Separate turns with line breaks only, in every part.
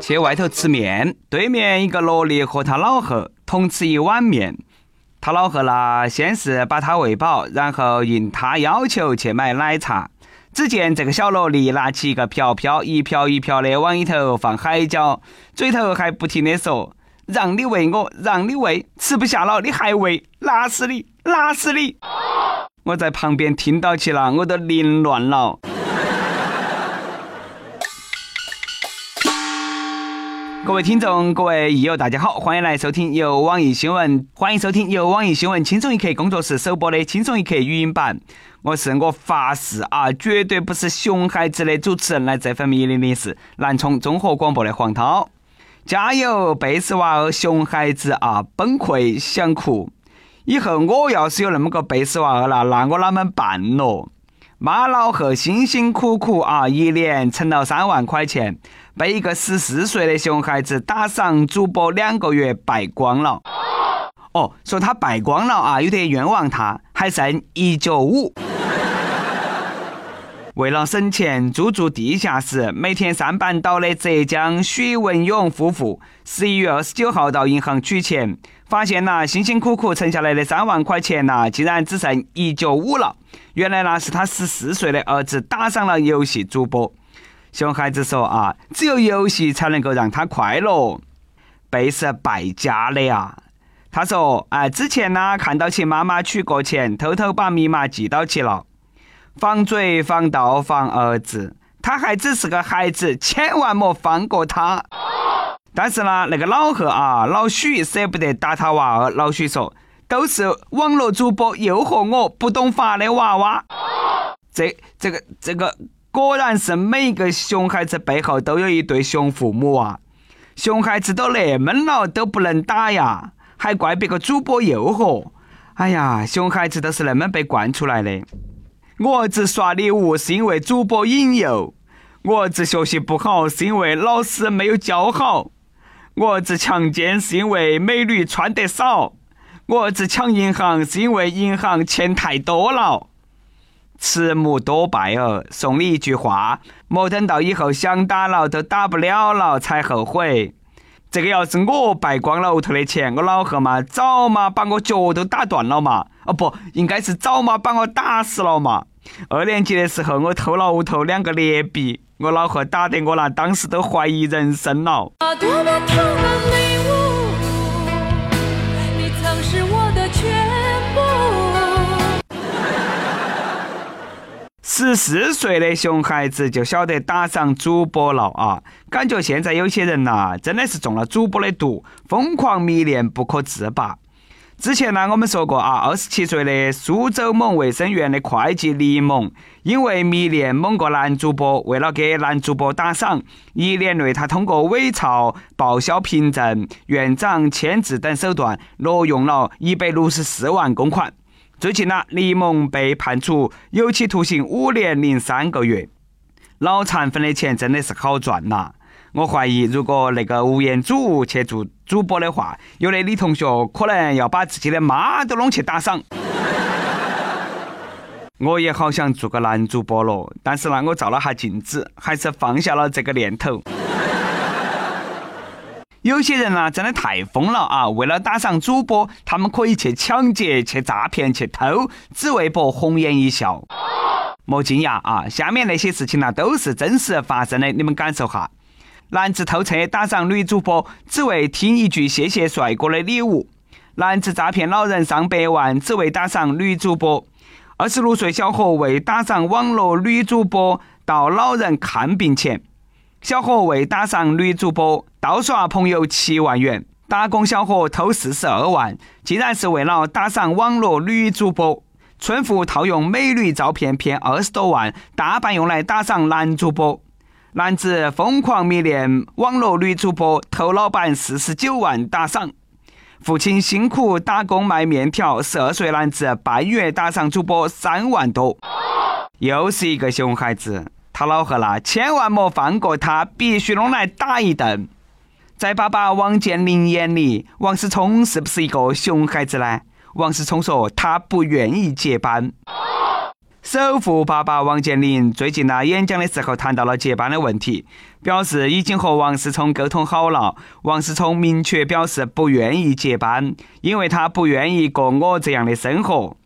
去外头吃面，对面一个萝莉和他老贺同吃一碗面。他老贺呢，先是把他喂饱，然后应他要求去买奶茶。只见这个小萝莉拿起一个瓢瓢，一瓢一瓢的往里头放海椒，嘴头还不停的说：“让你喂我，让你喂，吃不下了你还喂，辣死你，辣死你！”我在旁边听到起了，我都凌乱了。各位听众，各位益友，大家好，欢迎来收听由网易新闻，欢迎收听由网易新闻轻松一刻工作室首播的轻松一刻语音版。我是我发誓啊，绝对不是熊孩子的主持人，来这份迷离的是南充综合广播的黄涛。加油，贝斯娃儿，熊孩子啊，崩溃想哭。以后我要是有那么个贝斯娃儿了，那我啷们办咯？妈老贺辛辛苦苦啊，一年存了三万块钱。被一个十四岁的熊孩子打赏主播两个月败光了。哦，说他败光了啊，有点冤枉他，还剩一九五。为了省钱，租住地下室，每天上班倒的浙江许文勇夫妇，十一月二十九号到银行取钱，发现呐，辛辛苦苦存下来的三万块钱呐，竟然只剩一九五了。原来呢，是他十四岁的儿子打赏了游戏主播。熊孩子说：“啊，只有游戏才能够让他快乐，被是败家的呀。”他说：“哎，之前呢，看到其妈妈取过钱，偷偷把密码记到起了，防嘴防盗防儿子。他还只是个孩子，千万莫放过他。”但是呢，那个老贺啊，老许舍不得打他娃儿。老许说：“都是网络主播诱惑我，不懂法的娃娃。”这、这个、这个。果然是每个熊孩子背后都有一对熊父母啊！熊孩子都那么了都不能打呀，还怪别个主播诱惑。哎呀，熊孩子都是那么被惯出来的。我儿子刷礼物是因为主播引诱，我儿子学习不好是因为老师没有教好，我儿子强奸是因为美女穿得少，我儿子抢银行是因为银行钱太多了。慈母多败儿，送你一句话：莫等到以后想打了都打不了了才后悔。这个要是我败光了屋头的钱，我老贺嘛早嘛把我脚都打断了嘛。哦不，应该是早嘛把我打死了嘛。二年级的时候我偷了屋头两个劣币，我老贺打得我那当时都怀疑人生了。十四岁的熊孩子就晓得打赏主播了啊！感觉现在有些人呐，真的是中了主播的毒，疯狂迷恋不可自拔。之前呢，我们说过啊，二十七岁的苏州某卫生院的会计李某，因为迷恋某个男主播，为了给男主播打赏，一年内他通过伪造报销凭证、院长签字等手段，挪用了一百六十四万公款。最近呢，李某被判处有期徒刑五年零三个月。脑残粉的钱真的是好赚呐！我怀疑，如果那个吴彦祖去做主播的话，有的女同学可能要把自己的妈都弄去打赏。我也好想做个男主播了，但是呢，我照了下镜子，还是放下了这个念头。有些人呢，真的太疯了啊！为了打赏主播，他们可以去抢劫、去诈骗、去偷，只为博红颜一笑。莫惊讶啊！下面那些事情呢，都是真实发生的，你们感受哈。男子偷车打赏女主播，只为听一句“谢谢帅哥”的礼物；男子诈骗老人上百万，只为打赏女主播。二十六岁小伙为打赏网络女主播到老人看病前。小伙为打赏女主播盗刷朋友七万元，打工小伙偷四十二万，竟然是为了打赏网络女主播。村妇套用美女照片骗二十多万，大半用来打赏男主播。男子疯狂迷恋网络女主播，偷老板四十九万打赏。父亲辛苦打工卖面条，十二岁男子半月打赏主播三万多。又是一个熊孩子。他老贺啦，千万莫放过他，必须弄来打一顿。在爸爸王健林眼里，王思聪是不是一个熊孩子呢？王思聪说他不愿意接班。首富爸爸王健林最近呢演讲的时候谈到了接班的问题，表示已经和王思聪沟通好了。王思聪明确表示不愿意接班，因为他不愿意过我这样的生活。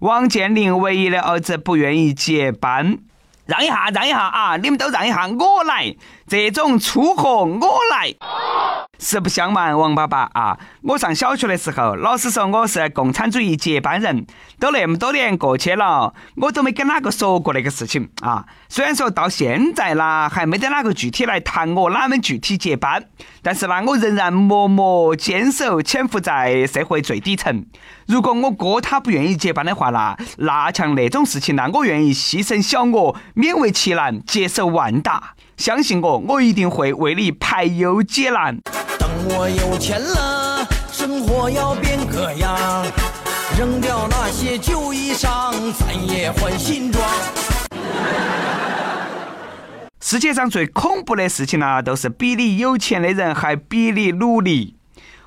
王健林唯一的儿子不愿意接班，让一下，让一下啊！你们都让一下，我来，这种粗活我来。实不相瞒，王爸爸啊，我上小学的时候，老师说我是共产主义接班人，都那么多年过去了，我都没跟哪个说过那个事情啊。虽然说到现在啦，还没得哪个具体来谈我哪们具体接班，但是呢，我仍然默默坚守，潜伏在社会最底层。如果我哥他不愿意接班的话啦，那像那种事情呢，我愿意牺牲小我，勉为其难，接受万达。相信我，我一定会为你排忧解难。等我有钱了，生活要变个样，扔掉那些旧衣裳，咱也换新装。世界上最恐怖的事情呢，都是比你有钱的人还比你努力。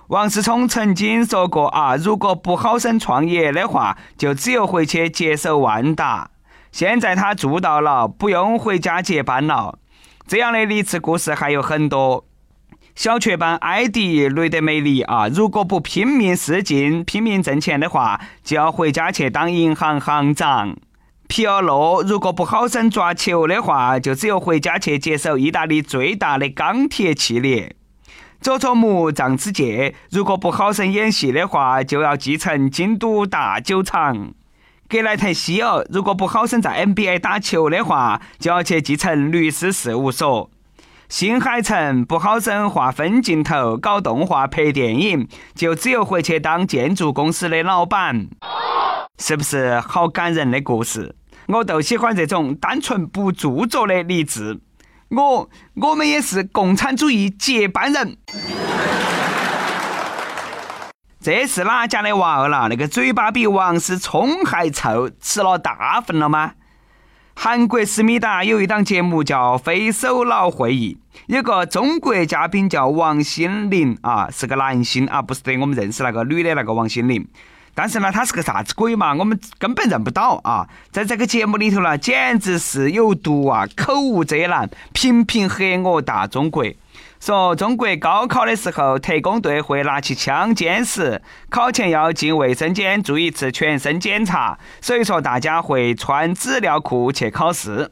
王思聪曾经说过啊，如果不好生创业的话，就只有回去接手万达。现在他做到了，不用回家接班了。这样的励志故事还有很多。小雀斑艾迪雷德梅里啊，如果不拼命试镜、拼命挣钱的话，就要回家去当银行行长。皮尔洛如果不好生抓球的话，就只有回家去接手意大利最大的钢铁企业。佐佐木藏之介如果不好生演戏的话，就要继承京都大酒厂。格莱特希尔如果不好生在 NBA 打球的话，就要去继承律师事务所。新海诚不好生画分镜头、搞动画、拍电影，就只有回去当建筑公司的老板，是不是好感人的故事？我都喜欢这种单纯不著作的励志。我我们也是共产主义接班人。这是哪家的娃儿啦？那个嘴巴比王思聪还臭，吃了大粪了吗？韩国思密达有一档节目叫《非首脑会议》，有个中国嘉宾叫王心凌啊，是个男星啊，不是得我们认识那个女的那个王心凌。但是呢，他是个啥子鬼嘛？我们根本认不到啊！在这个节目里头呢，简直是有毒啊，口无遮拦，频频黑我大中国。说中国高考的时候，特工队会拿起枪监视，考前要进卫生间做一次全身检查，所以说大家会穿纸尿裤去考试。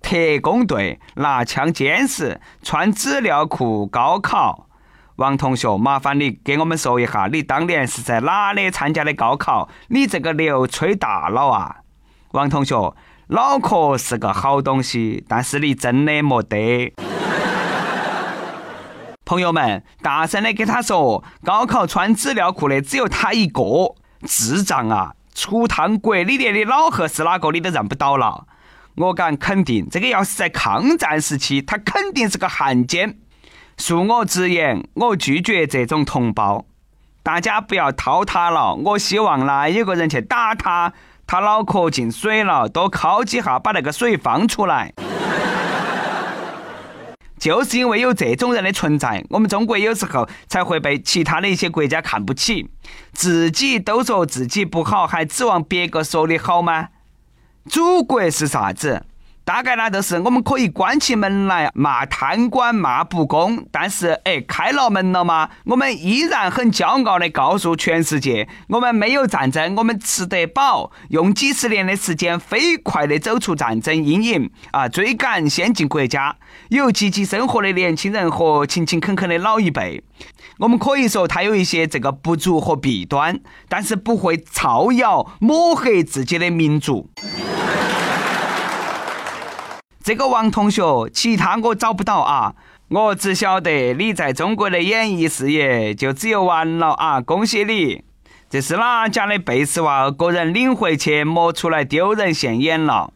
特工队拿枪监视，穿纸尿裤高考。王同学，麻烦你给我们说一下，你当年是在哪里参加的高考？你这个牛吹大了啊！王同学，脑壳是个好东西，但是你真的没得。朋友们，大声的给他说，高考穿纸尿裤的只有他一个，智障啊！出趟国，你连你老贺是哪个你都认不到了。我敢肯定，这个要是在抗战时期，他肯定是个汉奸。恕我直言，我拒绝这种同胞。大家不要掏他了，我希望呢有个人去打他，他脑壳进水了，多敲几下，把那个水放出来。就是因为有这种人的存在，我们中国有时候才会被其他的一些国家看不起。自己都说自己不好，还指望别个说你好吗？祖国是啥子？大概呢，就是我们可以关起门来骂贪官骂不公，但是哎，开了门了吗？我们依然很骄傲的告诉全世界，我们没有战争，我们吃得饱，用几十年的时间飞快的走出战争阴影啊，追赶先进国家，有积极生活的年轻人和勤勤恳恳的老一辈。我们可以说他有一些这个不足和弊端，但是不会造谣抹黑自己的民族。这个王同学，其他我找不到啊，我只晓得你在中国的演艺事业就只有完了啊！恭喜你，这是哪家的贝斯娃儿？个人领回去莫出来丢人现眼了。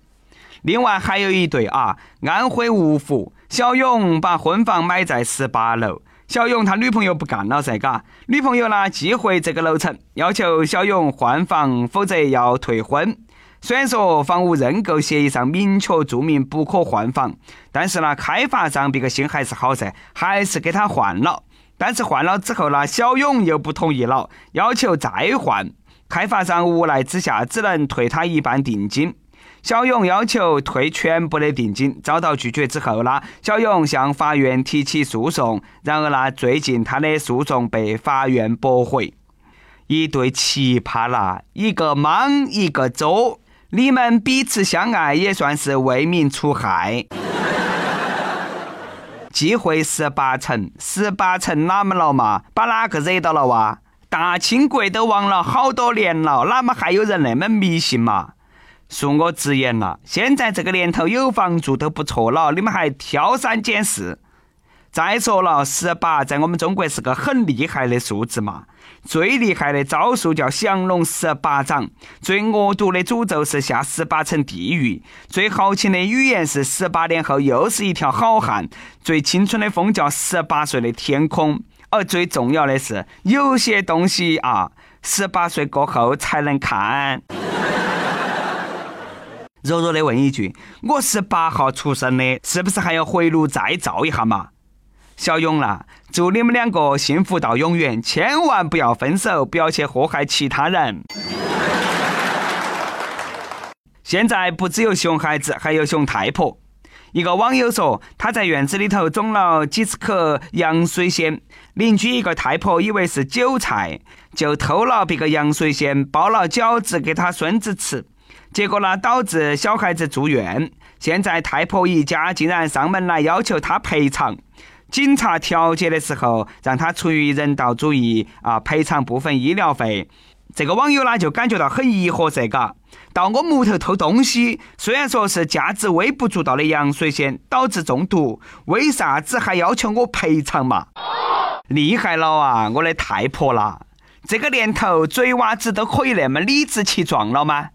另外还有一对啊，安徽芜湖小勇把婚房买在十八楼，小勇他女朋友不干了噻，嘎，女朋友呢寄回这个楼层，要求小勇换房，否则要退婚。虽然说房屋认购协议上明确注明不可换房，但是呢，开发商别个心还是好噻，还是给他换了。但是换了之后呢，小勇又不同意了，要求再换。开发商无奈之下，只能退他一半定金。小勇要求退全部的定金，遭到拒绝之后呢，小勇向法院提起诉讼，然而呢，最近他的诉讼被法院驳回。一对奇葩啦，一个莽，一个周，你们彼此相爱也算是为民除害。机会十八层，十八层哪么了嘛？把哪个惹到了哇？大清国都亡了好多年了，哪么还有人那么迷信嘛？恕我直言了，现在这个年头有房住都不错了，你们还挑三拣四。再说了，十八在我们中国是个很厉害的数字嘛。最厉害的招数叫降龙十八掌，最恶毒的诅咒是下十八层地狱，最豪情的语言是十八年后又是一条好汉，最青春的风叫十八岁的天空。而最重要的是，有些东西啊，十八岁过后才能看。弱弱的问一句：我十八号出生的，是不是还要回炉再造一下嘛？小勇啦，祝你们两个幸福到永远，千万不要分手，不要去祸害其他人。现在不只有熊孩子，还有熊太婆。一个网友说，他在院子里头种了几十棵洋水仙，邻居一个太婆以为是韭菜，就偷了别个洋水仙，包了饺子给他孙子吃，结果呢，导致小孩子住院。现在太婆一家竟然上门来要求他赔偿。警察调解的时候，让他出于人道主义啊赔偿部分医疗费。这个网友呢就感觉到很疑惑，这个到我木头偷东西，虽然说是价值微不足道的洋水仙导致中毒，为啥子还要求我赔偿嘛？厉害了啊，我的太婆啦！这个年 头嘴娃子都可以那么理直气壮了吗？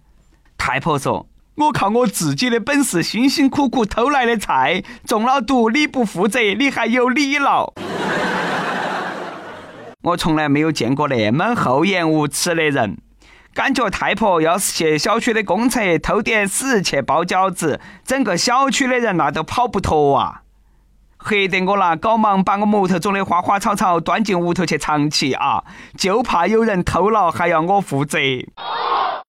太婆说。我靠我自己的本事，辛辛苦苦偷来的菜中了毒，你不负责，你还有理了？我从来没有见过那么厚颜无耻的人。感觉太婆要是去小区的公厕偷点屎去包饺子，整个小区的人那都跑不脱啊！黑得我啦，赶忙把我木头种的花花草草端进屋头去藏起啊，就怕有人偷了还要我负责。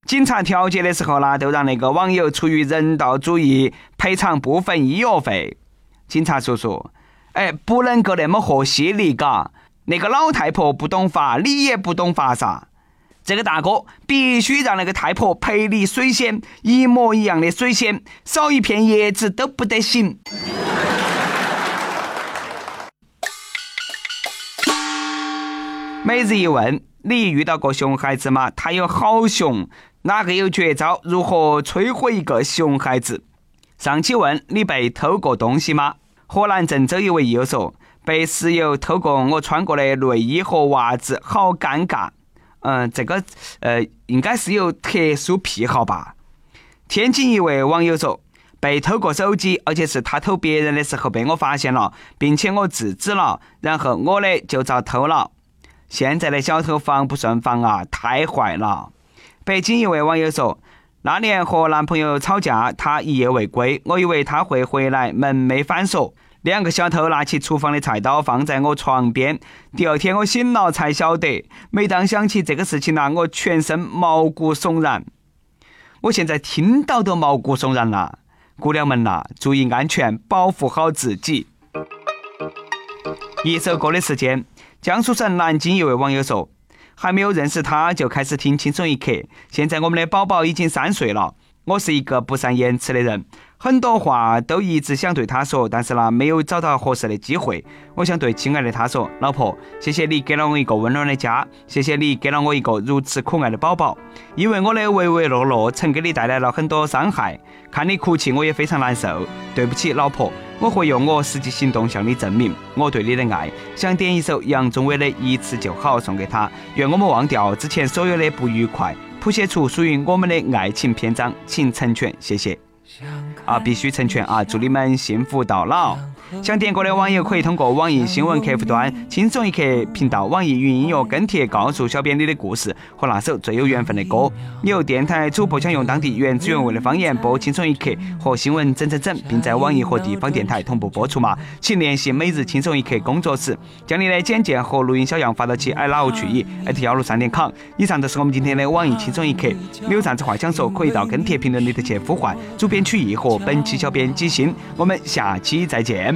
警察调解的时候呢，都让那个网友出于人道主义赔偿部分医药费。警察叔叔，哎，不能够那么和稀泥，嘎。那个老太婆不懂法，你也不懂法噻。这个大哥必须让那个太婆赔你水仙，一模一样的水仙，少一片叶子都不得行。每日一问：你遇到过熊孩子吗？他有好熊。哪个有绝招？如何摧毁一个熊孩子？上期问你被偷过东西吗？河南郑州一位友说被室友偷过我穿过的内衣和袜子，好尴尬。嗯，这个呃应该是有特殊癖好吧？天津一位网友说被偷过手机，而且是他偷别人的时候被我发现了，并且我制止了，然后我的就遭偷了。现在的小偷防不胜防啊，太坏了。北京一位网友说：“那年和男朋友吵架，他一夜未归，我以为他会回来，门没反锁。两个小偷拿起厨房的菜刀放在我床边。第二天我醒了才晓得。每当想起这个事情呢，我全身毛骨悚然。我现在听到都毛骨悚然了。姑娘们呐，注意安全，保护好自己。”一首歌的时间，江苏省南京一位网友说。还没有认识他，就开始听《轻松一刻》。现在我们的宝宝已经三岁了。我是一个不善言辞的人，很多话都一直想对他说，但是呢，没有找到合适的机会。我想对亲爱的他说：“老婆，谢谢你给了我一个温暖的家，谢谢你给了我一个如此可爱的宝宝。因为我的唯唯诺诺曾给你带来了很多伤害，看你哭泣我也非常难受。对不起，老婆。”我会用我实际行动向你证明我对你的爱。想点一首杨宗纬的《一次就好》送给他，愿我们忘掉之前所有的不愉快，谱写出属于我们的爱情篇章。请成全，谢谢。啊，必须成全啊！祝你们幸福到老。想点歌的网友可以通过网易新闻客户端“轻松一刻”频道、网易云音乐跟帖告诉小编你的故事和那首最有缘分的歌。有电台主播想用当地原汁原味的方言播《轻松一刻》和新闻整整整，并在网易和地方电台同步播出吗？请联系每日轻松一刻工作室，将你的简介和录音小样发到其 i love 去意幺六三点 com。以上就是我们今天的网易轻松一刻。你有啥子话想说，可以到跟帖评论里头去呼唤主编曲艺和本期小编几星。我们下期再见。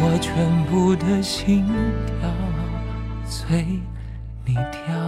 我全部的心跳随你跳，